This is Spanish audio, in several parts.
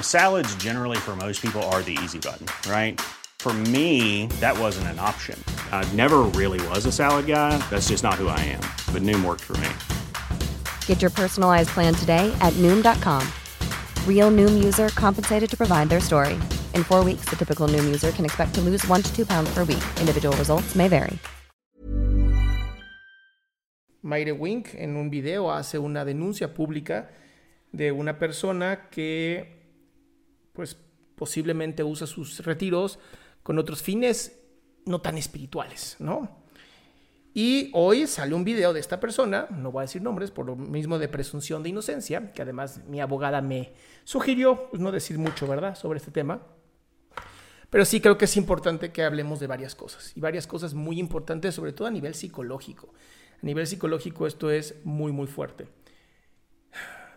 Salads, generally, for most people, are the easy button, right? For me, that wasn't an option. I never really was a salad guy. That's just not who I am. But Noom worked for me. Get your personalized plan today at Noom.com. Real Noom user compensated to provide their story. In four weeks, the typical Noom user can expect to lose one to two pounds per week. Individual results may vary. Mayre Wink en un video hace una denuncia pública de una persona que pues posiblemente usa sus retiros con otros fines no tan espirituales, ¿no? Y hoy sale un video de esta persona, no voy a decir nombres por lo mismo de presunción de inocencia, que además mi abogada me sugirió pues, no decir mucho, ¿verdad?, sobre este tema. Pero sí creo que es importante que hablemos de varias cosas, y varias cosas muy importantes, sobre todo a nivel psicológico. A nivel psicológico esto es muy, muy fuerte.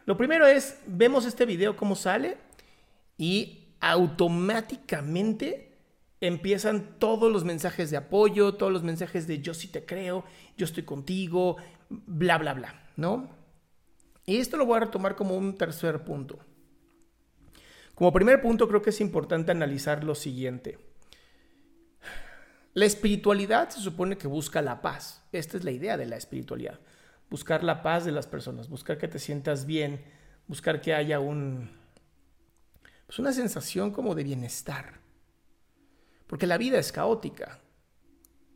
Lo primero es, vemos este video cómo sale y automáticamente empiezan todos los mensajes de apoyo, todos los mensajes de yo sí te creo, yo estoy contigo, bla, bla, bla, ¿no? Y esto lo voy a retomar como un tercer punto. Como primer punto creo que es importante analizar lo siguiente. La espiritualidad se supone que busca la paz. Esta es la idea de la espiritualidad. Buscar la paz de las personas, buscar que te sientas bien, buscar que haya un, pues una sensación como de bienestar. Porque la vida es caótica.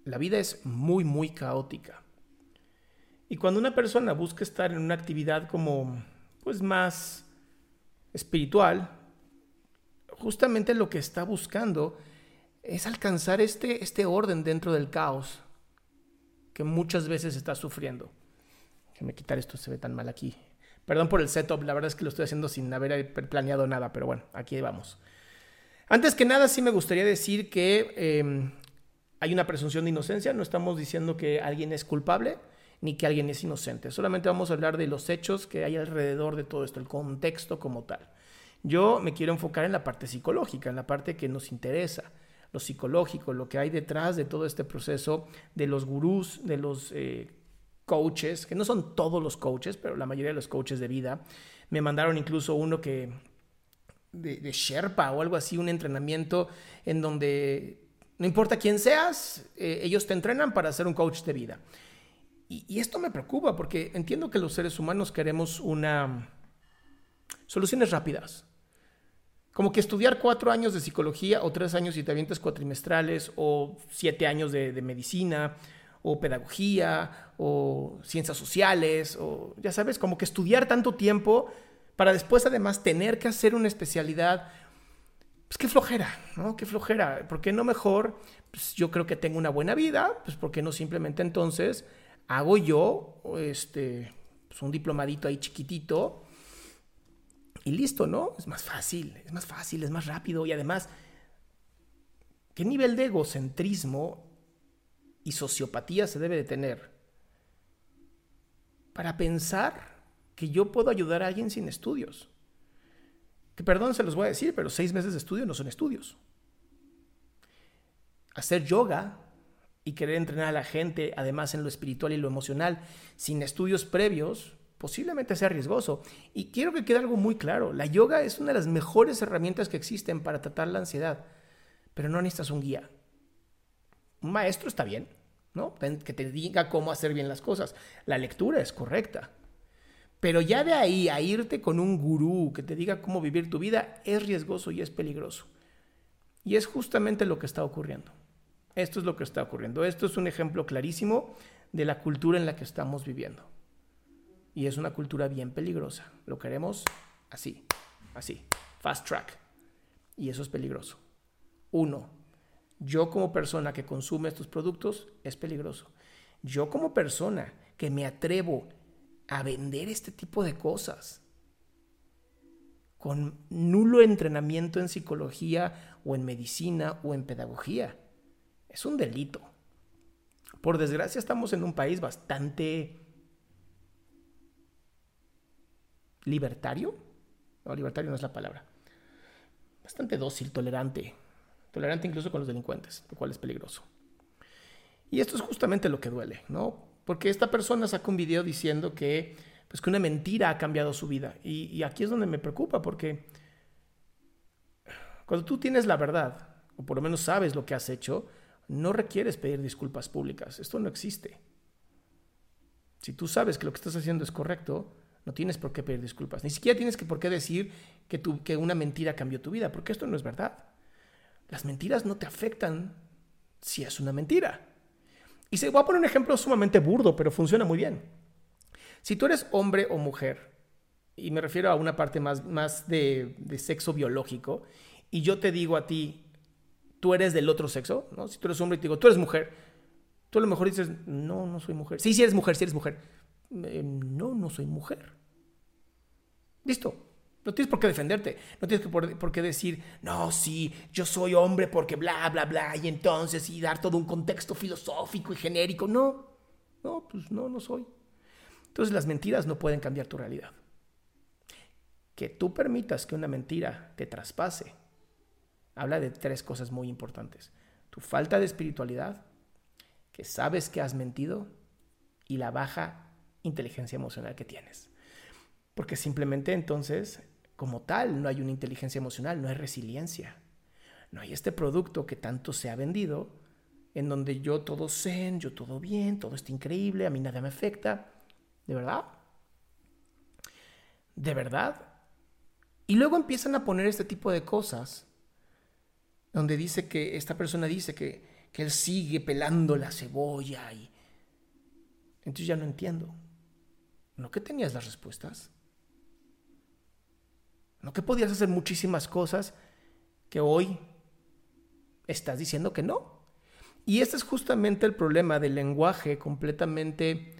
La vida es muy, muy caótica. Y cuando una persona busca estar en una actividad como, pues más espiritual, justamente lo que está buscando es alcanzar este, este orden dentro del caos que muchas veces está sufriendo. Déjame quitar esto, se ve tan mal aquí. Perdón por el setup, la verdad es que lo estoy haciendo sin haber planeado nada, pero bueno, aquí vamos. Antes que nada, sí me gustaría decir que em, hay una presunción de inocencia, no estamos diciendo que alguien es culpable ni que alguien es inocente, solamente vamos a hablar de los hechos que hay alrededor de todo esto, el contexto como tal. Yo me quiero enfocar en la parte psicológica, en la parte que nos interesa, lo psicológico, lo que hay detrás de todo este proceso de los gurús, de los eh, coaches, que no son todos los coaches, pero la mayoría de los coaches de vida. Me mandaron incluso uno que de, Sherpa o algo así, un entrenamiento en donde no importa quién seas, eh, ellos te entrenan para ser un coach de vida. Y, esto me preocupa porque entiendo que los seres humanos queremos una soluciones rápidas. Como que estudiar cuatro años de psicología o tres años y te avientes cuatrimestrales o siete años de, de medicina o pedagogía, o ciencias sociales, o ya sabes, como que estudiar tanto tiempo para después además tener que hacer una especialidad. Pues qué flojera, ¿no? Qué flojera. ¿Por qué no mejor? Pues yo creo que tengo una buena vida, pues ¿por qué no simplemente entonces hago yo este, pues un diplomadito ahí chiquitito y listo, ¿no? Es más fácil, es más fácil, es más rápido y además, ¿qué nivel de egocentrismo y sociopatía se debe de tener para pensar que yo puedo ayudar a alguien sin estudios. Que perdón se los voy a decir, pero seis meses de estudio no son estudios. Hacer yoga y querer entrenar a la gente, además en lo espiritual y lo emocional, sin estudios previos, posiblemente sea riesgoso. Y quiero que quede algo muy claro, la yoga es una de las mejores herramientas que existen para tratar la ansiedad, pero no necesitas un guía. Un maestro está bien, ¿no? Que te diga cómo hacer bien las cosas. La lectura es correcta. Pero ya de ahí a irte con un gurú que te diga cómo vivir tu vida es riesgoso y es peligroso. Y es justamente lo que está ocurriendo. Esto es lo que está ocurriendo. Esto es un ejemplo clarísimo de la cultura en la que estamos viviendo. Y es una cultura bien peligrosa. Lo queremos así, así, fast track. Y eso es peligroso. Uno, yo como persona que consume estos productos es peligroso. Yo como persona que me atrevo a vender este tipo de cosas con nulo entrenamiento en psicología o en medicina o en pedagogía. Es un delito. Por desgracia estamos en un país bastante libertario. No, libertario no es la palabra. Bastante dócil, tolerante. Tolerante incluso con los delincuentes, lo cual es peligroso. Y esto es justamente lo que duele, ¿no? Porque esta persona saca un video diciendo que, pues, que una mentira ha cambiado su vida. Y, aquí es donde me preocupa, porque cuando tú tienes la verdad, o por lo menos sabes lo que has hecho, no requieres pedir disculpas públicas. Esto no existe. Si tú sabes que lo que estás haciendo es correcto, no tienes por qué pedir disculpas. Ni siquiera tienes que por qué decir que, que una mentira cambió tu vida, porque esto no es verdad. Las mentiras no te afectan si es una mentira. Y se voy a poner un ejemplo sumamente burdo, pero funciona muy bien. Si tú eres hombre o mujer, y me refiero a una parte más, más de, sexo biológico, y yo te digo a ti, tú eres del otro sexo, ¿no? Si tú eres hombre y te digo, tú eres mujer, tú a lo mejor dices, no, no soy mujer. Sí, sí eres mujer, sí eres mujer. Eh, no, no soy mujer. Listo. No tienes por qué defenderte. No tienes por, qué decir, no, sí, yo soy hombre porque bla, bla, bla, y entonces, y dar todo un contexto filosófico y genérico. No, no, pues no, no soy. Entonces las mentiras no pueden cambiar tu realidad. Que tú permitas que una mentira te traspase, habla de tres cosas muy importantes. Tu falta de espiritualidad, que sabes que has mentido, y la baja inteligencia emocional que tienes. Porque simplemente entonces, como tal, no hay una inteligencia emocional, no hay resiliencia. No hay este producto que tanto se ha vendido, en donde yo todo zen, yo todo bien, todo está increíble, a mí nada me afecta. ¿De verdad? ¿De verdad? Y luego empiezan a poner este tipo de cosas, donde dice que esta persona dice que, que él sigue pelando la cebolla y... Entonces ya no entiendo. ¿No que tenías las respuestas? ¿No que podías hacer muchísimas cosas que hoy estás diciendo que no? Y este es justamente el problema del lenguaje completamente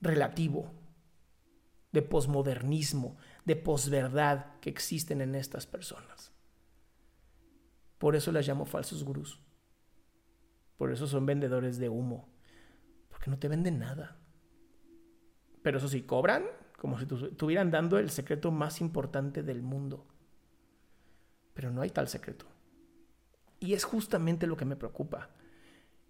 relativo, de posmodernismo, de posverdad que existen en estas personas. Por eso las llamo falsos gurús. Por eso son vendedores de humo porque no te venden nada. Pero eso sí, cobran como si estuvieran dando el secreto más importante del mundo. Pero no hay tal secreto. Y es justamente lo que me preocupa.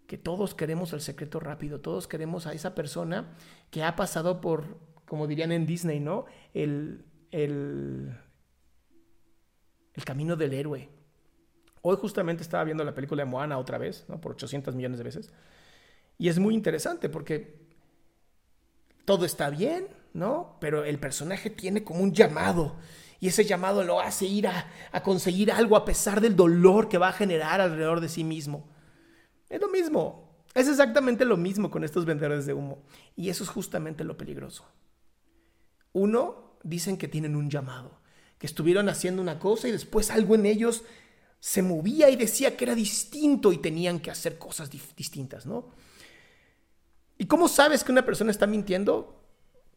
Que todos queremos el secreto rápido, todos queremos a esa persona que ha pasado por, como dirían en Disney, ¿no? El, el, el camino del héroe. Hoy justamente estaba viendo la película de Moana otra vez, ¿no? Por 800 millones de veces. Y es muy interesante porque todo está bien, ¿no? Pero el personaje tiene como un llamado. Y ese llamado lo hace ir a, conseguir algo a pesar del dolor que va a generar alrededor de sí mismo. Es lo mismo. Es exactamente lo mismo con estos vendedores de humo. Y eso es justamente lo peligroso. Uno, dicen que tienen un llamado, que estuvieron haciendo una cosa y después algo en ellos se movía y decía que era distinto y tenían que hacer cosas distintas, ¿no? ¿Y cómo sabes que una persona está mintiendo?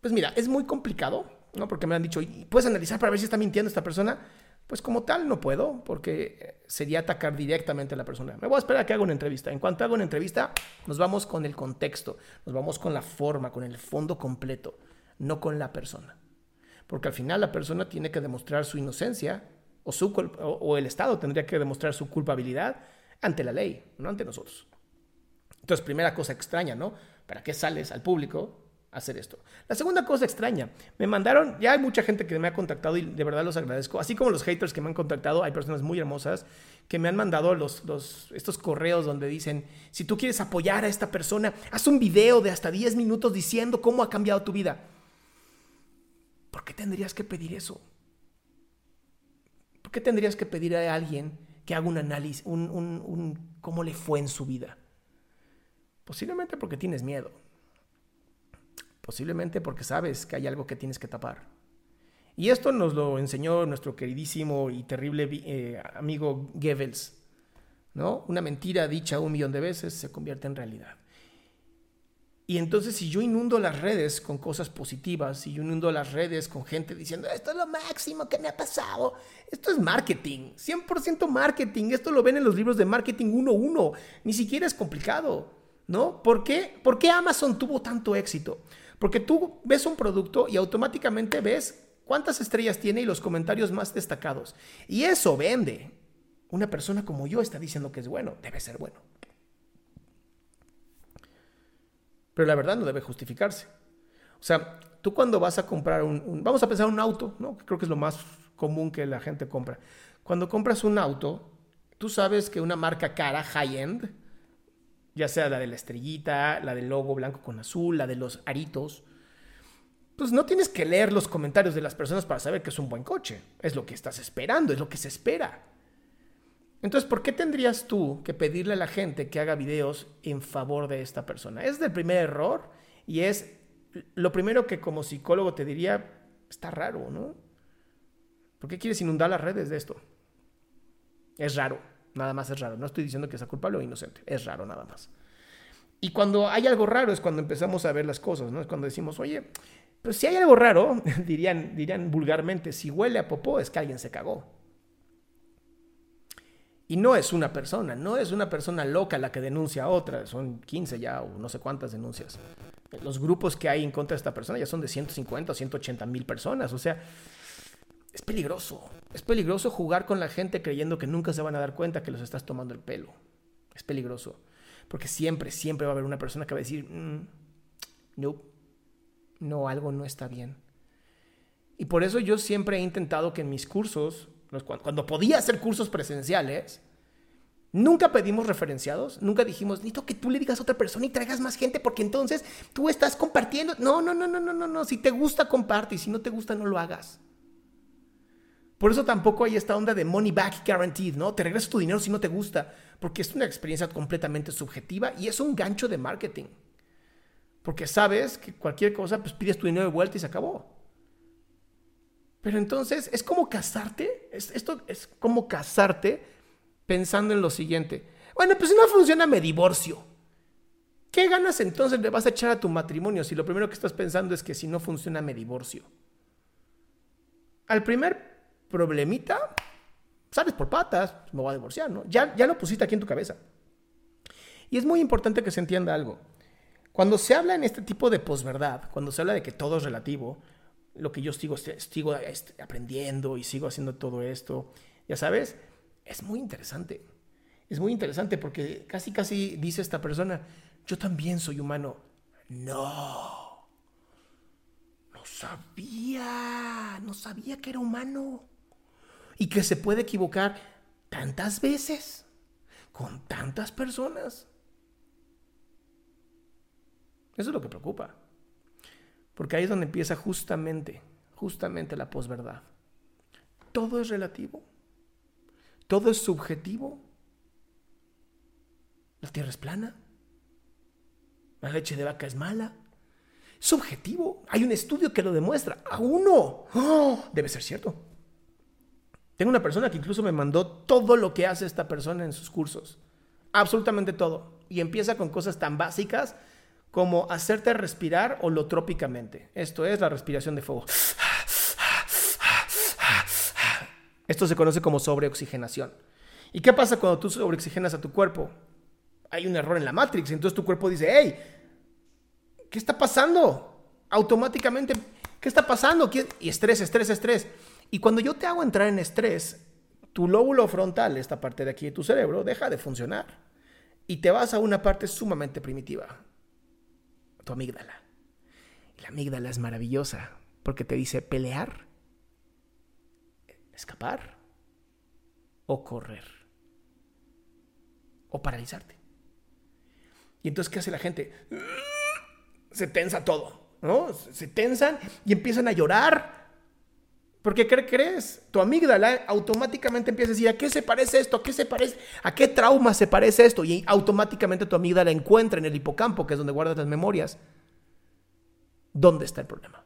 Pues mira, es muy complicado, ¿no? Porque me han dicho, ¿puedes analizar para ver si está mintiendo esta persona? Pues como tal no puedo, porque sería atacar directamente a la persona. Me voy a esperar a que haga una entrevista. En cuanto haga una entrevista, nos vamos con el contexto, nos vamos con la forma, con el fondo completo, no con la persona. Porque al final la persona tiene que demostrar su inocencia o, su, o el Estado tendría que demostrar su culpabilidad ante la ley, no ante nosotros. Entonces, primera cosa extraña, ¿no? ¿Para qué sales al público hacer esto? La segunda cosa extraña, me mandaron, ya hay mucha gente que me ha contactado y de verdad los agradezco, así como los haters que me han contactado, hay personas muy hermosas que me han mandado los, estos correos donde dicen, si tú quieres apoyar a esta persona, haz un video de hasta 10 minutos diciendo cómo ha cambiado tu vida. ¿Por qué tendrías que pedir eso? ¿Por qué tendrías que pedir a alguien que haga un análisis, un, un, un cómo le fue en su vida. Posiblemente porque tienes miedo. Posiblemente porque sabes que hay algo que tienes que tapar. Y esto nos lo enseñó nuestro queridísimo y terrible eh, amigo Goebbels. ¿no? Una mentira dicha un millón de veces se convierte en realidad. Y entonces si yo inundo las redes con cosas positivas, si yo inundo las redes con gente diciendo, esto es lo máximo que me ha pasado, esto es marketing, 100% marketing, esto lo ven en los libros de marketing 1.1, ni siquiera es complicado, ¿no? ¿Por qué? ¿Por qué Amazon tuvo tanto éxito? Porque tú ves un producto y automáticamente ves cuántas estrellas tiene y los comentarios más destacados. Y eso vende. Una persona como yo está diciendo que es bueno, debe ser bueno. Pero la verdad no debe justificarse. O sea, tú cuando vas a comprar un, vamos a pensar un auto, ¿no? Creo que es lo más común que la gente compra. Cuando compras un auto, tú sabes que una marca cara, high-end, ya sea la de la estrellita, la del logo blanco con azul, la de los aritos, pues no tienes que leer los comentarios de las personas para saber que es un buen coche. Es lo que estás esperando, es lo que se espera. Entonces, ¿por qué tendrías tú que pedirle a la gente que haga videos en favor de esta persona? Es el primer error y es lo primero que como psicólogo te diría, está raro, ¿no? ¿Por qué quieres inundar las redes de esto? Es raro, nada más es raro. No estoy diciendo que sea culpable o inocente, es raro nada más. Y cuando hay algo raro es cuando empezamos a ver las cosas, ¿no? Es cuando decimos, oye, pues si hay algo raro, dirían, dirían vulgarmente, si huele a popó es que alguien se cagó. Y no es una persona, no es una persona loca la que denuncia a otra, son 15 ya o no sé cuántas denuncias. Los grupos que hay en contra de esta persona ya son de 150 o 180 mil personas, o sea, es peligroso. Es peligroso jugar con la gente creyendo que nunca se van a dar cuenta que los estás tomando el pelo. Es peligroso. Porque siempre, siempre va a haber una persona que va a decir, mm, no, no, algo no está bien. Y por eso yo siempre he intentado que en mis cursos cuando podía hacer cursos presenciales, nunca pedimos referenciados, nunca dijimos, necesito que tú le digas a otra persona y traigas más gente porque entonces tú estás compartiendo. No, no, no, no, no, no, no. Si te gusta, comparte y si no te gusta, no lo hagas. Por eso tampoco hay esta onda de money back guaranteed, ¿no? Te regresas tu dinero si no te gusta, porque es una experiencia completamente subjetiva y es un gancho de marketing. Porque sabes que cualquier cosa, pues pides tu dinero de vuelta y se acabó. Pero entonces es como casarte, esto es como casarte pensando en lo siguiente. Bueno, pues si no funciona, me divorcio. ¿Qué ganas entonces le vas a echar a tu matrimonio si lo primero que estás pensando es que si no funciona, me divorcio? Al primer problemita, sales por patas, me voy a divorciar, ¿no? Ya, ya lo pusiste aquí en tu cabeza. Y es muy importante que se entienda algo. Cuando se habla en este tipo de posverdad, cuando se habla de que todo es relativo, lo que yo sigo, sigo este, aprendiendo y sigo haciendo todo esto, ya sabes, es muy interesante. Es muy interesante porque casi, casi dice esta persona, yo también soy humano. No, no sabía, no sabía que era humano y que se puede equivocar tantas veces con tantas personas. Eso es lo que preocupa. Porque ahí es donde empieza justamente, justamente la posverdad. Todo es relativo. Todo es subjetivo. La tierra es plana. La leche de vaca es mala. Subjetivo. Hay un estudio que lo demuestra. A uno. ¡Oh! debe ser cierto. Tengo una persona que incluso me mandó todo lo que hace esta persona en sus cursos. Absolutamente todo. Y empieza con cosas tan básicas como hacerte respirar holotrópicamente. Esto es la respiración de fuego. Esto se conoce como sobreoxigenación. ¿Y qué pasa cuando tú sobreoxigenas a tu cuerpo? Hay un error en la Matrix, entonces tu cuerpo dice, hey, ¿qué está pasando? Automáticamente, ¿qué está pasando? Y estrés, estrés, estrés. Y cuando yo te hago entrar en estrés, tu lóbulo frontal, esta parte de aquí de tu cerebro, deja de funcionar. Y te vas a una parte sumamente primitiva, tu amígdala. La amígdala es maravillosa porque te dice pelear, escapar o correr o paralizarte. Y entonces, ¿qué hace la gente? Se tensa todo, ¿no? Se tensan y empiezan a llorar. Porque ¿qué crees? Tu amígdala automáticamente empieza a decir, ¿a qué se parece esto? ¿A qué se parece? ¿A qué trauma se parece esto? Y automáticamente tu amígdala encuentra en el hipocampo, que es donde guardas las memorias, dónde está el problema.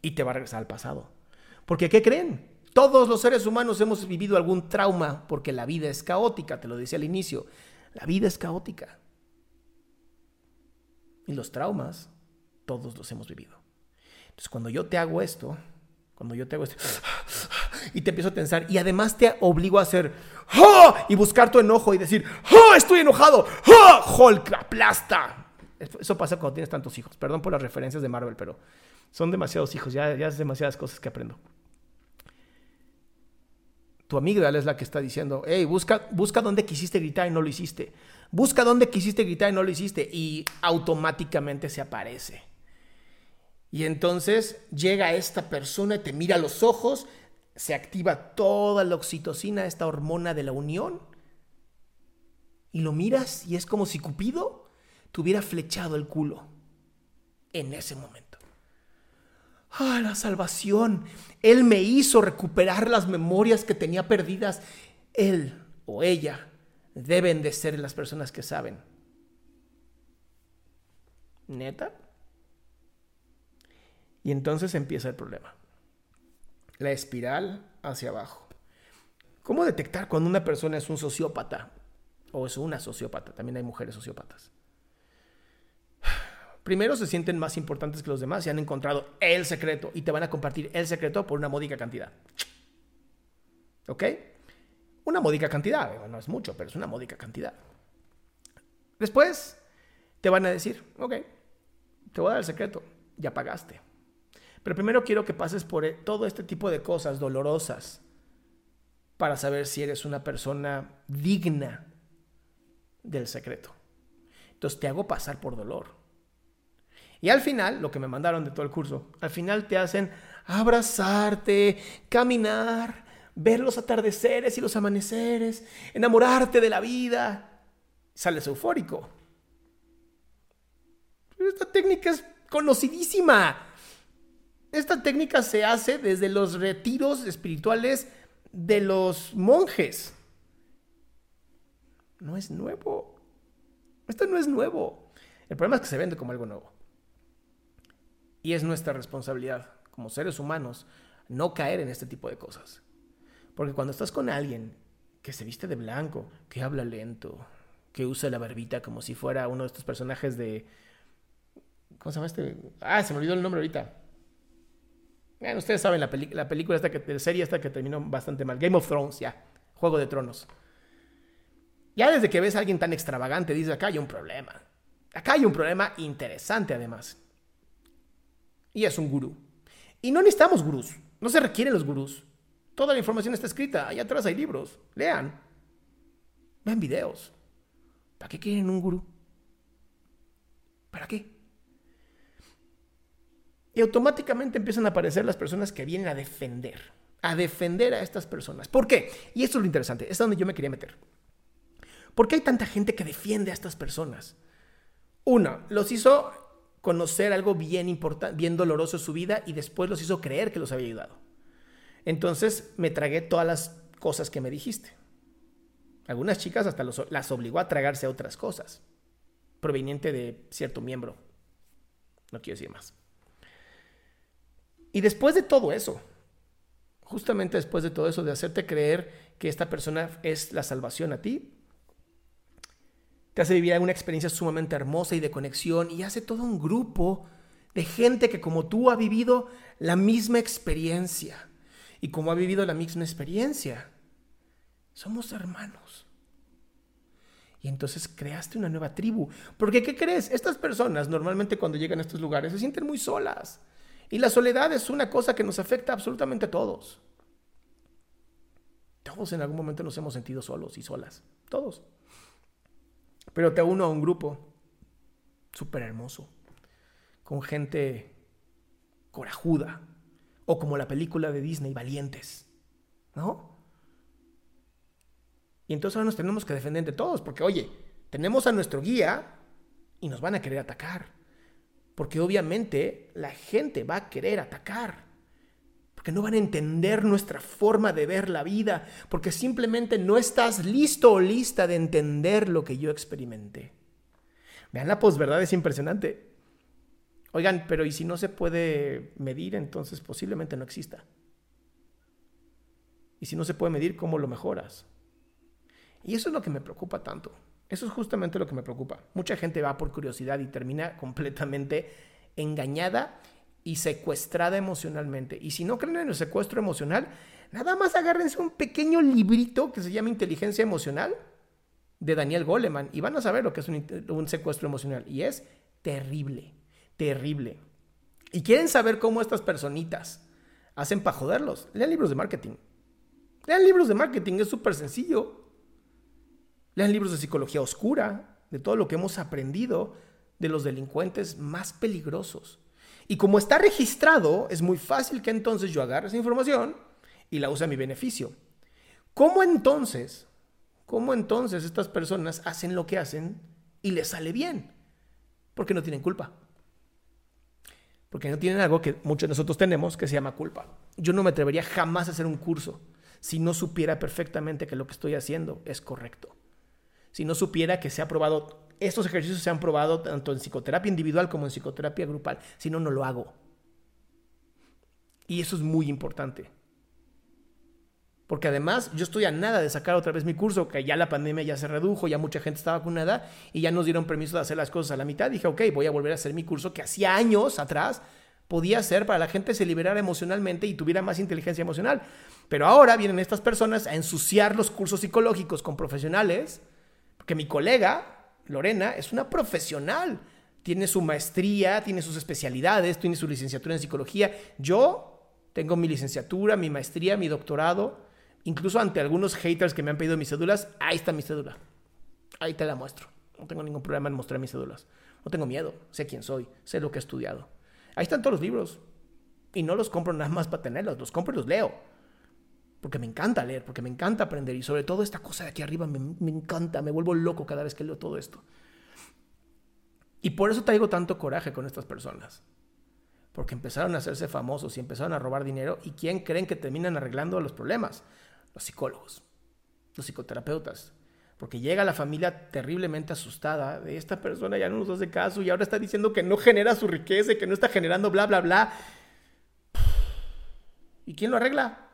Y te va a regresar al pasado. Porque ¿qué creen? Todos los seres humanos hemos vivido algún trauma porque la vida es caótica, te lo decía al inicio. La vida es caótica. Y los traumas, todos los hemos vivido. Entonces, cuando yo te hago esto, cuando yo te hago esto, y te empiezo a tensar, y además te obligo a hacer, ¡Ah! y buscar tu enojo y decir, ¡Ah! estoy enojado, ¡Ah! Hulk aplasta. Eso pasa cuando tienes tantos hijos. Perdón por las referencias de Marvel, pero son demasiados hijos, ya, ya es demasiadas cosas que aprendo. Tu amígdala es la que está diciendo, hey, busca, busca dónde quisiste gritar y no lo hiciste. Busca dónde quisiste gritar y no lo hiciste. Y automáticamente se aparece. Y entonces llega esta persona y te mira los ojos, se activa toda la oxitocina, esta hormona de la unión. Y lo miras y es como si Cupido te hubiera flechado el culo en ese momento. ¡Ah, la salvación! Él me hizo recuperar las memorias que tenía perdidas. Él o ella deben de ser las personas que saben. ¿Neta? Y entonces empieza el problema. La espiral hacia abajo. ¿Cómo detectar cuando una persona es un sociópata o es una sociópata? También hay mujeres sociópatas primero se sienten más importantes que los demás y han encontrado el secreto y te van a compartir el secreto por una módica cantidad. ¿Ok? Una módica cantidad, no es mucho, pero es una módica cantidad. Después te van a decir, ok, te voy a dar el secreto, ya pagaste. Pero primero quiero que pases por e, todo este tipo de cosas dolorosas para saber si eres una persona digna del secreto. Entonces te hago pasar por dolor. Y al final, lo que me mandaron de todo el curso, al final te hacen abrazarte, caminar, ver los atardeceres y los amaneceres, enamorarte de la vida. Sales eufórico. esta técnica es conocidísima. Esta técnica se hace desde los retiros espirituales de los monjes. No es nuevo. Esto no es nuevo. El problema es que se vende como algo nuevo. Y es nuestra responsabilidad como seres humanos no caer en este tipo de cosas. Porque cuando estás con alguien que se viste de blanco, que habla lento, que usa la barbita como si fuera uno de estos personajes de... ¿Cómo se llama este? Ah, se me olvidó el nombre ahorita. Bueno, ustedes saben la, la película esta que, la serie esta que terminó bastante mal. Game of Thrones, ya. Juego de Tronos. Ya desde que ves a alguien tan extravagante, dices, acá hay un problema. Acá hay un problema interesante además y es un gurú. Y no necesitamos gurús, no se requieren los gurús. Toda la información está escrita, allá atrás hay libros, lean, vean videos. ¿Para qué quieren un gurú? ¿Para qué? Y automáticamente empiezan a aparecer las personas que vienen a defender, a defender a estas personas. ¿Por qué? Y esto es lo interesante, es donde yo me quería meter. ¿Por qué hay tanta gente que defiende a estas personas? Una, los hizo conocer algo bien importante, bien doloroso en su vida y después los hizo creer que los había ayudado. Entonces me tragué todas las cosas que me dijiste. Algunas chicas hasta las obligó a tragarse a otras cosas, proveniente de cierto miembro. No quiero decir más. Y después de todo eso, justamente después de todo eso, de hacerte creer que esta persona es la salvación a ti, te hace vivir una experiencia sumamente hermosa y de conexión y hace todo un grupo de gente que como tú ha vivido la misma experiencia. Y como ha vivido la misma experiencia, somos hermanos. Y entonces creaste una nueva tribu. Porque, ¿qué crees? Estas personas normalmente cuando llegan a estos lugares se sienten muy solas. Y la soledad es una cosa que nos afecta absolutamente a todos. Todos en algún momento nos hemos sentido solos y solas. Todos. Pero te uno a un grupo súper hermoso, con gente corajuda, o como la película de Disney, Valientes, ¿no? Y entonces ahora nos tenemos que defender de todos, porque oye, tenemos a nuestro guía y nos van a querer atacar. Porque obviamente la gente va a querer atacar. porque no van a entender nuestra forma de ver la vida, porque simplemente no estás listo o lista de entender lo que yo experimenté. Vean la posverdad, es impresionante. Oigan, pero ¿y si no se puede medir, entonces posiblemente no exista? Y si no se puede medir, ¿cómo lo mejoras? Y eso es lo que me preocupa tanto. Eso es justamente lo que me preocupa. Mucha gente va por curiosidad y termina completamente engañada y secuestrada emocionalmente. Y si no creen en el secuestro emocional, nada más agárrense un pequeño librito que se llama Inteligencia Emocional de Daniel Goleman y van a saber lo que es un, secuestro emocional. Y es terrible, terrible. Y quieren saber cómo estas personitas hacen para joderlos. Lean libros de marketing. Lean libros de marketing, es súper sencillo. Lean libros de psicología oscura, de todo lo que hemos aprendido de los delincuentes más peligrosos. Y como está registrado, es muy fácil que entonces yo agarre esa información y la use a mi beneficio. ¿Cómo entonces, cómo entonces estas personas hacen lo que hacen y les sale bien? Porque no tienen culpa. Porque no tienen algo que muchos de nosotros tenemos que se llama culpa. Yo no me atrevería jamás a hacer un curso si no supiera perfectamente que lo que estoy haciendo es correcto. Si no supiera que se ha probado estos ejercicios se han probado tanto en psicoterapia individual como en psicoterapia grupal. Si no, no lo hago. Y eso es muy importante. Porque además yo estoy a nada de sacar otra vez mi curso, que ya la pandemia ya se redujo, ya mucha gente estaba vacunada y ya nos dieron permiso de hacer las cosas a la mitad. Dije, ok, voy a volver a hacer mi curso que hacía años atrás podía hacer para la gente se liberara emocionalmente y tuviera más inteligencia emocional. Pero ahora vienen estas personas a ensuciar los cursos psicológicos con profesionales, porque mi colega Lorena es una profesional. Tiene su maestría, tiene sus especialidades, tiene su licenciatura en psicología. Yo tengo mi licenciatura, mi maestría, mi doctorado. Incluso ante algunos haters que me han pedido mis cédulas, ahí está mi cédula. Ahí te la muestro. No tengo ningún problema en mostrar mis cédulas. No tengo miedo. Sé quién soy. Sé lo que he estudiado. Ahí están todos los libros. Y no los compro nada más para tenerlos. Los compro y los leo porque me encanta leer, porque me encanta aprender y sobre todo esta cosa de aquí arriba me, encanta, me vuelvo loco cada vez que leo todo esto. Y por eso traigo tanto coraje con estas personas. Porque empezaron a hacerse famosos y empezaron a robar dinero. ¿Y quién creen que terminan arreglando los problemas? Los psicólogos, los psicoterapeutas. Porque llega la familia terriblemente asustada de esta persona ya no nos hace caso y ahora está diciendo que no genera su riqueza y que no está generando bla, bla, bla. ¿Y quién lo arregla?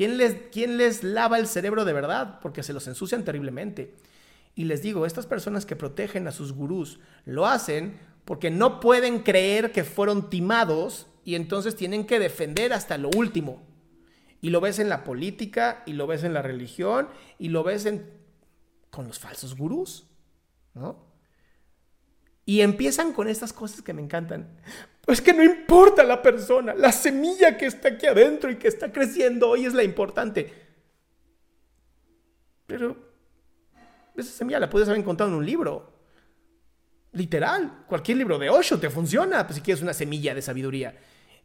¿Quién les, ¿Quién les lava el cerebro de verdad? Porque se los ensucian terriblemente. Y les digo, estas personas que protegen a sus gurús lo hacen porque no pueden creer que fueron timados y entonces tienen que defender hasta lo último. Y lo ves en la política, y lo ves en la religión, y lo ves en, con los falsos gurús. ¿no? Y empiezan con estas cosas que me encantan. Pues que no importa la persona, la semilla que está aquí adentro y que está creciendo hoy es la importante. Pero esa semilla la puedes haber encontrado en un libro. Literal, cualquier libro de Osho te funciona, pues si quieres una semilla de sabiduría.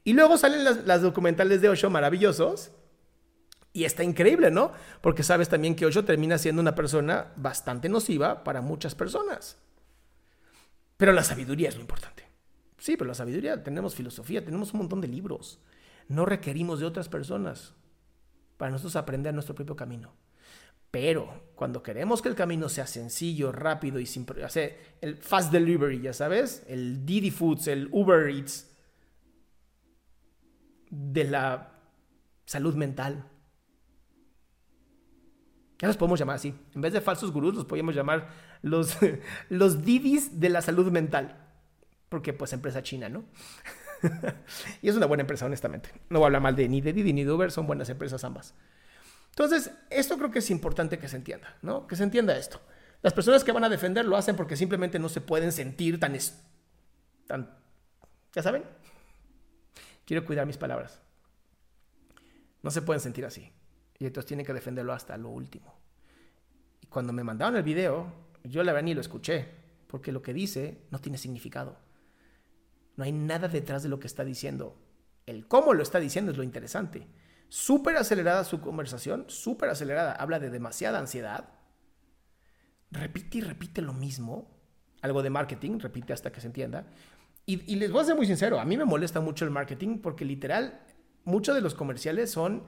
Y luego salen las, documentales de Osho maravillosos. Y está increíble, ¿no? Porque sabes también que Osho termina siendo una persona bastante nociva para muchas personas. Pero la sabiduría es lo importante. Sí, pero la sabiduría, tenemos filosofía, tenemos un montón de libros. No requerimos de otras personas para nosotros aprender nuestro propio camino. Pero cuando queremos que el camino sea sencillo, rápido y sin hacer el fast delivery, ya sabes, el Didi Foods, el Uber Eats de la salud mental. Ya los podemos llamar así. En vez de falsos gurús, los podemos llamar los, los Didis de la salud mental porque pues empresa china, ¿no? y es una buena empresa, honestamente. No voy a hablar mal de ni de Didi ni de Uber, son buenas empresas ambas. Entonces, esto creo que es importante que se entienda, ¿no? Que se entienda esto. Las personas que van a defender lo hacen porque simplemente no se pueden sentir tan... tan ¿Ya saben? Quiero cuidar mis palabras. No se pueden sentir así. Y entonces tienen que defenderlo hasta lo último. Y cuando me mandaron el video, yo la verdad ni lo escuché, porque lo que dice no tiene significado. No hay nada detrás de lo que está diciendo. El cómo lo está diciendo es lo interesante. Súper acelerada su conversación, súper acelerada. Habla de demasiada ansiedad. Repite y repite lo mismo. Algo de marketing, repite hasta que se entienda. Y, les voy a ser muy sincero, a mí me molesta mucho el marketing porque literal muchos de los comerciales son...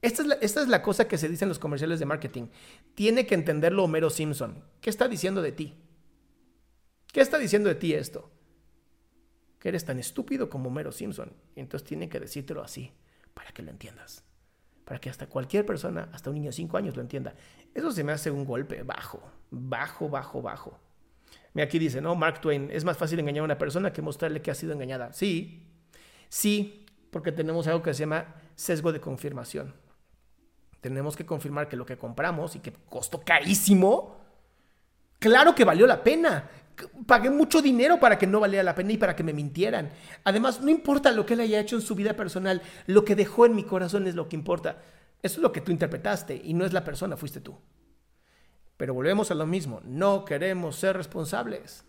Esta es, la, esta es la cosa que se dice en los comerciales de marketing. Tiene que entenderlo Homero Simpson. ¿Qué está diciendo de ti? ¿Qué está diciendo de ti esto? Que eres tan estúpido como Homero Simpson. Entonces tiene que decírtelo así, para que lo entiendas. Para que hasta cualquier persona, hasta un niño de 5 años lo entienda. Eso se me hace un golpe bajo, bajo, bajo, bajo. Mira, aquí dice, ¿no? Mark Twain, es más fácil engañar a una persona que mostrarle que ha sido engañada. Sí, sí, porque tenemos algo que se llama sesgo de confirmación. Tenemos que confirmar que lo que compramos y que costó carísimo, claro que valió la pena. Pagué mucho dinero para que no valiera la pena y para que me mintieran. Además, no importa lo que él haya hecho en su vida personal, lo que dejó en mi corazón es lo que importa. Eso es lo que tú interpretaste y no es la persona, fuiste tú. Pero volvemos a lo mismo, no queremos ser responsables.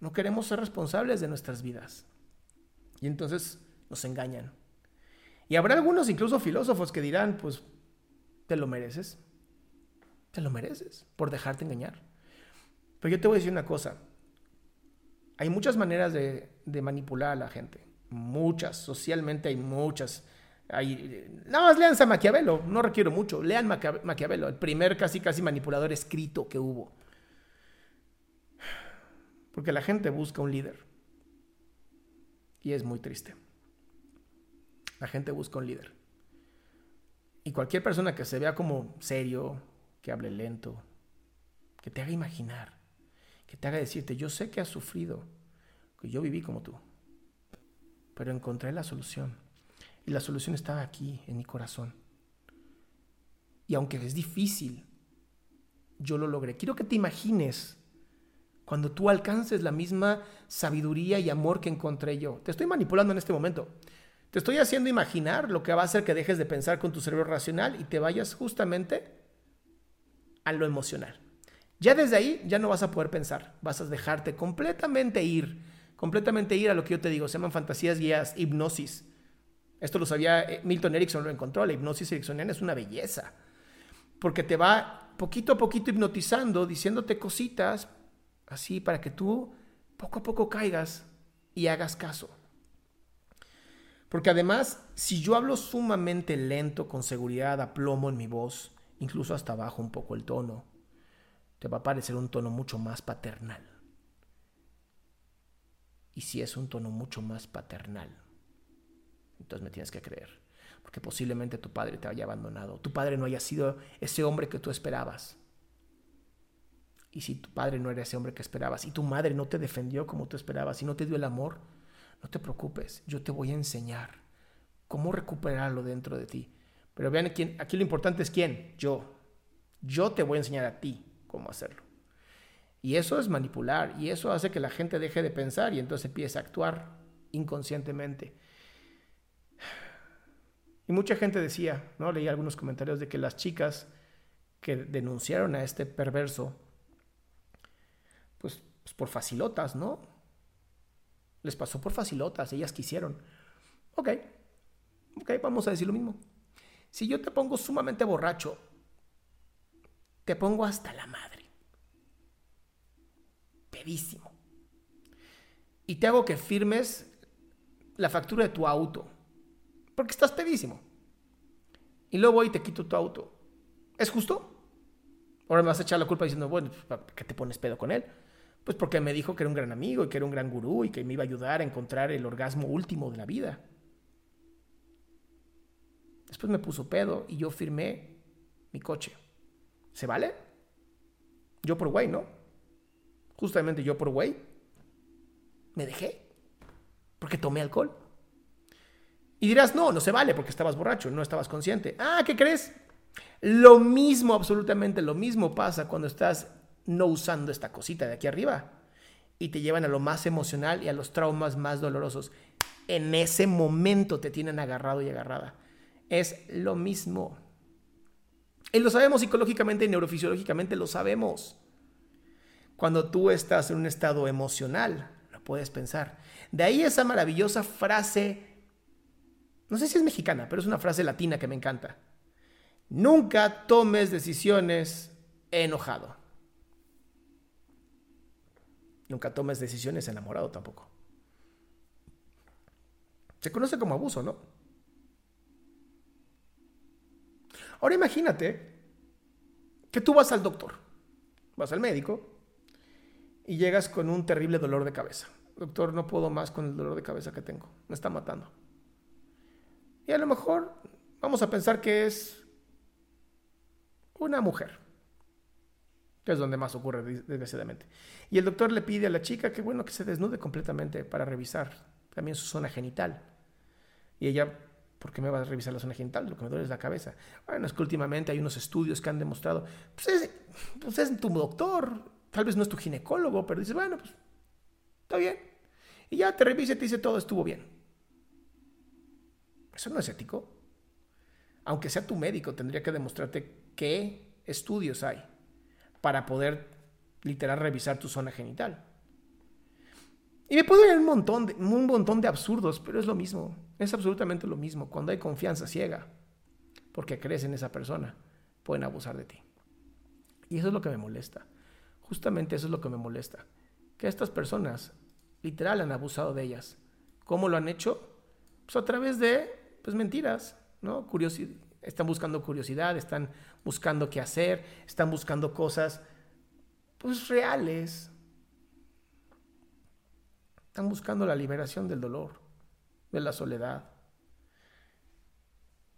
No queremos ser responsables de nuestras vidas. Y entonces nos engañan. Y habrá algunos, incluso filósofos, que dirán, pues, te lo mereces. Te lo mereces por dejarte engañar. Pero yo te voy a decir una cosa. Hay muchas maneras de, manipular a la gente. Muchas. Socialmente hay muchas. Hay, nada más lean a Maquiavelo. No requiero mucho. Lean Maquiavelo. El primer casi casi manipulador escrito que hubo. Porque la gente busca un líder. Y es muy triste. La gente busca un líder. Y cualquier persona que se vea como serio, que hable lento, que te haga imaginar, que te haga decirte, yo sé que has sufrido, que yo viví como tú, pero encontré la solución. Y la solución estaba aquí, en mi corazón. Y aunque es difícil, yo lo logré. Quiero que te imagines cuando tú alcances la misma sabiduría y amor que encontré yo. Te estoy manipulando en este momento. Te estoy haciendo imaginar lo que va a hacer que dejes de pensar con tu cerebro racional y te vayas justamente a lo emocional. Ya desde ahí ya no vas a poder pensar, vas a dejarte completamente ir, completamente ir a lo que yo te digo, se llaman fantasías guías, hipnosis. Esto lo sabía eh, Milton Erickson, lo encontró, la hipnosis ericksoniana es una belleza, porque te va poquito a poquito hipnotizando, diciéndote cositas así para que tú poco a poco caigas y hagas caso. Porque además, si yo hablo sumamente lento, con seguridad, a plomo en mi voz, incluso hasta bajo un poco el tono, te va a parecer un tono mucho más paternal. Y si es un tono mucho más paternal, entonces me tienes que creer. Porque posiblemente tu padre te haya abandonado, tu padre no haya sido ese hombre que tú esperabas. Y si tu padre no era ese hombre que esperabas, y tu madre no te defendió como tú esperabas, y no te dio el amor, no te preocupes, yo te voy a enseñar cómo recuperarlo dentro de ti. Pero vean, aquí, aquí lo importante es quién, yo. Yo te voy a enseñar a ti cómo hacerlo. Y eso es manipular, y eso hace que la gente deje de pensar y entonces empiece a actuar inconscientemente. Y mucha gente decía, ¿no? Leí algunos comentarios de que las chicas que denunciaron a este perverso, pues, pues por facilotas, ¿no? Les pasó por facilotas, ellas quisieron. Ok, ok, vamos a decir lo mismo. Si yo te pongo sumamente borracho, te pongo hasta la madre. Pedísimo. Y te hago que firmes la factura de tu auto. Porque estás pedísimo. Y luego voy y te quito tu auto. ¿Es justo? Ahora me vas a echar la culpa diciendo, bueno, ¿por qué te pones pedo con él? Pues porque me dijo que era un gran amigo y que era un gran gurú y que me iba a ayudar a encontrar el orgasmo último de la vida. Después me puso pedo y yo firmé mi coche. ¿Se vale? Yo por güey, ¿no? Justamente yo por güey me dejé porque tomé alcohol. Y dirás, no, no se vale porque estabas borracho, no estabas consciente. Ah, ¿qué crees? Lo mismo, absolutamente lo mismo pasa cuando estás no usando esta cosita de aquí arriba. Y te llevan a lo más emocional y a los traumas más dolorosos. En ese momento te tienen agarrado y agarrada. Es lo mismo. Y lo sabemos psicológicamente y neurofisiológicamente, lo sabemos. Cuando tú estás en un estado emocional, lo puedes pensar. De ahí esa maravillosa frase, no sé si es mexicana, pero es una frase latina que me encanta. Nunca tomes decisiones enojado nunca tomes decisiones enamorado tampoco. Se conoce como abuso, ¿no? Ahora imagínate que tú vas al doctor, vas al médico y llegas con un terrible dolor de cabeza. Doctor, no puedo más con el dolor de cabeza que tengo, me está matando. Y a lo mejor vamos a pensar que es una mujer que es donde más ocurre desgraciadamente. Y el doctor le pide a la chica que bueno que se desnude completamente para revisar también su zona genital. Y ella ¿Por qué me vas a revisar la zona genital? Lo que me duele es la cabeza. Bueno, es que últimamente hay unos estudios que han demostrado, pues es, pues es tu doctor, tal vez no es tu ginecólogo, pero dices, bueno, pues está bien. Y ya te revisa y te dice todo estuvo bien. Eso no es ético. Aunque sea tu médico, tendría que demostrarte qué estudios hay para poder literal revisar tu zona genital. Y me puedo ir un montón, de, un montón de absurdos, pero es lo mismo. Es absolutamente lo mismo. Cuando hay confianza ciega, porque crees en esa persona, pueden abusar de ti. Y eso es lo que me molesta. Justamente eso es lo que me molesta. Que estas personas, literal, han abusado de ellas. ¿Cómo lo han hecho? Pues a través de pues, mentiras, ¿no? Curiosidad. Están buscando curiosidad, están buscando qué hacer, están buscando cosas pues reales, están buscando la liberación del dolor, de la soledad.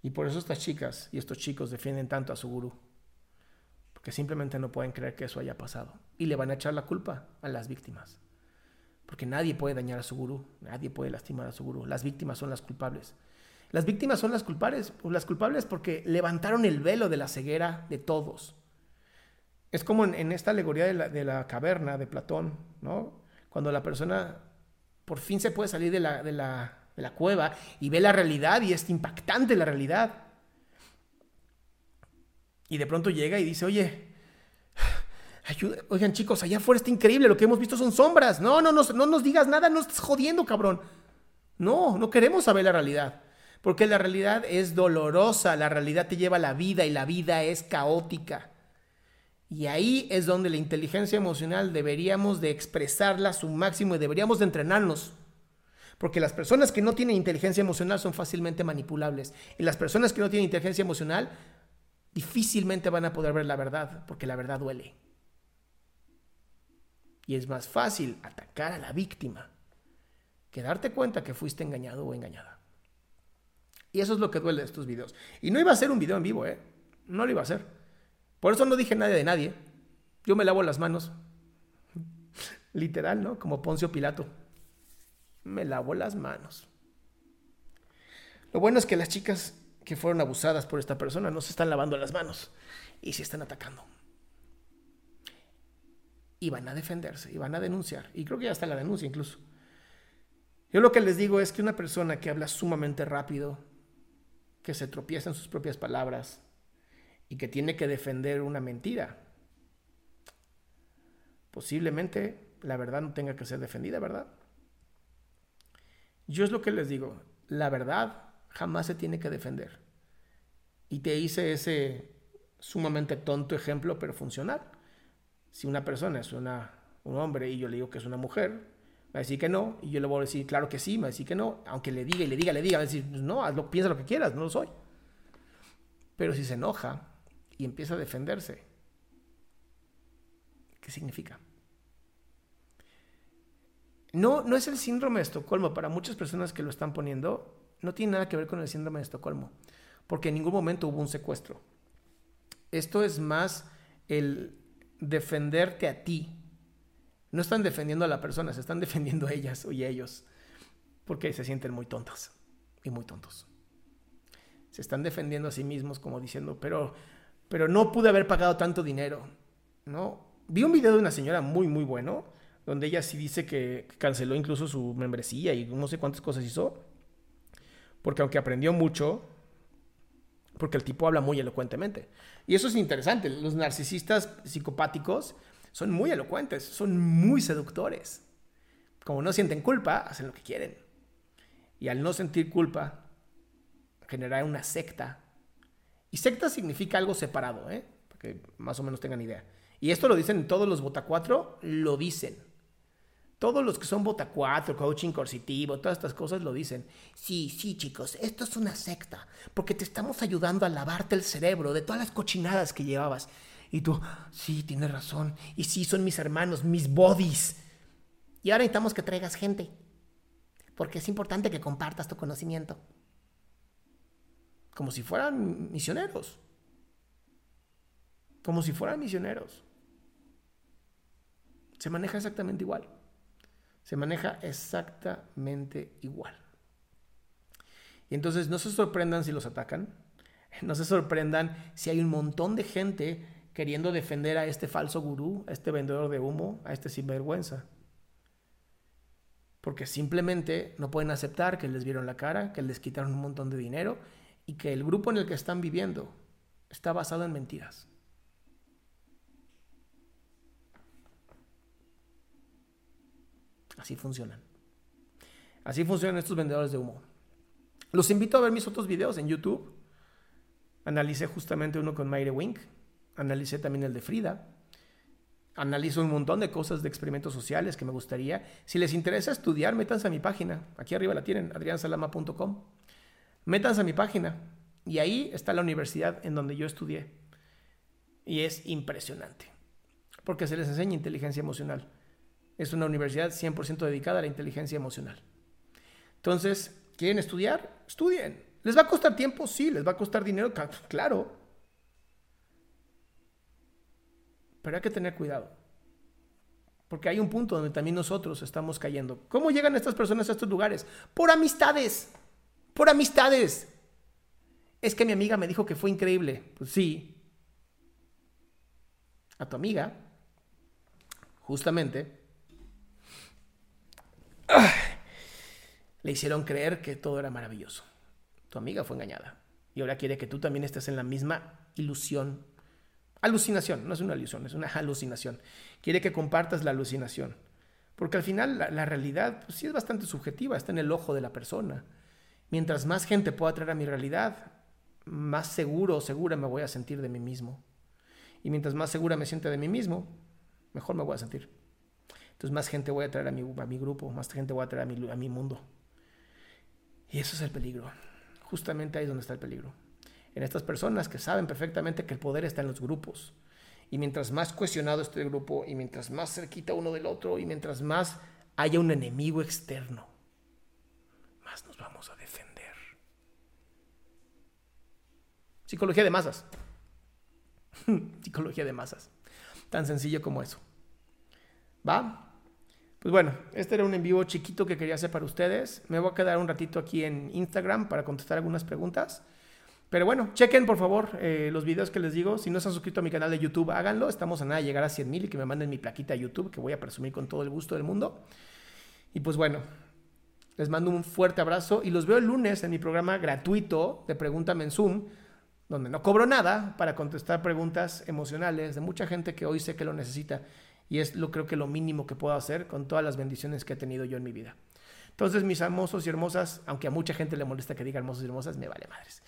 Y por eso estas chicas y estos chicos defienden tanto a su gurú. Porque simplemente no pueden creer que eso haya pasado. Y le van a echar la culpa a las víctimas. Porque nadie puede dañar a su gurú, nadie puede lastimar a su gurú. Las víctimas son las culpables. Las víctimas son las culpables, las culpables porque levantaron el velo de la ceguera de todos. Es como en, esta alegoría de la, caverna de Platón, ¿no? Cuando la persona por fin se puede salir de la, cueva y ve la realidad y es impactante la realidad. Y de pronto llega y dice, oye, oigan chicos, allá afuera está increíble, lo que hemos visto son sombras. No, no, no, no nos digas nada, no estás jodiendo, cabrón. No, no queremos saber la realidad. Porque la realidad es dolorosa, la realidad te lleva a la vida y la vida es caótica. Y ahí es donde la inteligencia emocional deberíamos de expresarla a su máximo y deberíamos de entrenarnos. Porque las personas que no tienen inteligencia emocional son fácilmente manipulables. Y las personas que no tienen inteligencia emocional difícilmente van a poder ver la verdad, porque la verdad duele. Y es más fácil atacar a la víctima que darte cuenta que fuiste engañado o engañada. Y eso es lo que duele de estos videos. Y no iba a ser un video en vivo, ¿eh? No lo iba a hacer. Por eso no dije nada de nadie. Yo me lavo las manos. Literal, ¿no? Como Poncio Pilato. Me lavo las manos. Lo bueno es que las chicas que fueron abusadas por esta persona no se están lavando las manos y se están atacando. Y van a defenderse, y van a denunciar. Y creo que ya está la denuncia incluso. Yo lo que les digo es que una persona que habla sumamente rápido, que se tropieza en sus propias palabras, y que tiene que defender una mentira. Posiblemente la verdad no tenga que ser defendida, ¿verdad? Yo es lo que les digo, la verdad jamás se tiene que defender. Y te hice ese sumamente tonto ejemplo, pero funcional. Si una persona es una, un hombre y yo le digo que es una mujer, va a decir que no, y yo le voy a decir, claro que sí, me va a decir que no, aunque le diga y le diga, le diga, va a decir, no, hazlo, piensa lo que quieras, no lo soy. Pero si se enoja, y empieza a defenderse. ¿Qué significa? No, no es el síndrome de Estocolmo. Para muchas personas que lo están poniendo, no tiene nada que ver con el síndrome de Estocolmo, porque en ningún momento hubo un secuestro. Esto es más el defenderte a ti. No están defendiendo a la persona, se están defendiendo a ellas y a ellos, porque se sienten muy tontas y muy tontos. Se están defendiendo a sí mismos como diciendo, pero pero no pude haber pagado tanto dinero, ¿no? Vi un video de una señora muy, muy bueno, donde ella sí dice que canceló incluso su membresía y no sé cuántas cosas hizo, porque aunque aprendió mucho, porque el tipo habla muy elocuentemente. Y eso es interesante, los narcisistas psicopáticos son muy elocuentes, son muy seductores. Como no sienten culpa, hacen lo que quieren. Y al no sentir culpa, generar una secta y secta significa algo separado, ¿eh? Para que más o menos tengan idea. Y esto lo dicen todos los Bota 4, lo dicen. Todos los que son Bota 4, coaching coercitivo, todas estas cosas lo dicen. Sí, sí, chicos, esto es una secta, porque te estamos ayudando a lavarte el cerebro de todas las cochinadas que llevabas. Y tú, sí, tienes razón. Y sí, son mis hermanos, mis bodies. Y ahora necesitamos que traigas gente, porque es importante que compartas tu conocimiento. Como si fueran misioneros. Como si fueran misioneros. Se maneja exactamente igual se maneja exactamente igual. Y entonces no se sorprendan si los atacan, no se sorprendan si hay un montón de gente queriendo defender a este falso gurú, a este vendedor de humo, a este sinvergüenza. Porque simplemente no pueden aceptar que les vieron la cara, que les quitaron un montón de dinero y que el grupo en el que están viviendo está basado en mentiras. Así funcionan. Así funcionan estos vendedores de humo. Los invito a ver mis otros videos en YouTube. Analicé justamente uno con Mayre Wink. Analicé también el de Frida. Analizo un montón de cosas de experimentos sociales que me gustaría. Si les interesa estudiar, métanse a mi página. Aquí arriba la tienen, adriansalama.com. Métanse a mi página. Y ahí está la universidad en donde yo estudié. Y es impresionante. Porque se les enseña inteligencia emocional es una universidad 100% dedicada a la inteligencia emocional. Entonces, ¿quieren estudiar? Estudien. ¿Les va a costar tiempo? Sí. ¿Les va a costar dinero? Claro. Pero hay que tener cuidado. Porque hay un punto donde también nosotros estamos cayendo. ¿Cómo llegan estas personas a estos lugares? Por amistades. Por amistades. Es que mi amiga me dijo que fue increíble. Pues sí. A tu amiga, justamente, le hicieron creer que todo era maravilloso. Tu amiga fue engañada y ahora quiere que tú también estés en la misma ilusión. Alucinación, no es una ilusión, es una alucinación. Quiere que compartas la alucinación. Porque al final la, realidad pues, sí es bastante subjetiva, está en el ojo de la persona. Mientras más gente pueda traer a mi realidad, más seguro o segura me voy a sentir de mí mismo. Y mientras más segura me sienta de mí mismo, mejor me voy a sentir. Entonces más gente voy a traer a mi, grupo, más gente voy a traer a mi, a mi mundo. Y eso es el peligro. Justamente ahí es donde está el peligro. En estas personas que saben perfectamente que el poder está en los grupos. Y mientras más cuestionado esté el grupo, y mientras más cerquita uno del otro, y mientras más haya un enemigo externo, más nos vamos a defender. Psicología de masas. Psicología de masas. Tan sencillo como eso. ¿Va? Pues bueno, este era un en vivo chiquito que quería hacer para ustedes. Me voy a quedar un ratito aquí en Instagram para contestar algunas preguntas. Pero bueno, chequen por favor eh, los videos que les digo. Si no se han suscrito a mi canal de YouTube, háganlo. Estamos a nada de llegar a 100 mil y que me manden mi plaquita a YouTube, que voy a presumir con todo el gusto del mundo. Y pues bueno, les mando un fuerte abrazo y los veo el lunes en mi programa gratuito de Pregúntame en Zoom, donde no cobro nada para contestar preguntas emocionales de mucha gente que hoy sé que lo necesita y es lo creo que lo mínimo que puedo hacer con todas las bendiciones que he tenido yo en mi vida. Entonces, mis hermosos y hermosas, aunque a mucha gente le molesta que diga hermosos y hermosas, me vale madres.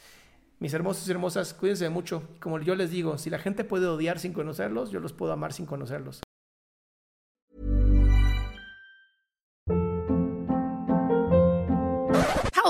Mis hermosos y hermosas, cuídense mucho. Como yo les digo, si la gente puede odiar sin conocerlos, yo los puedo amar sin conocerlos.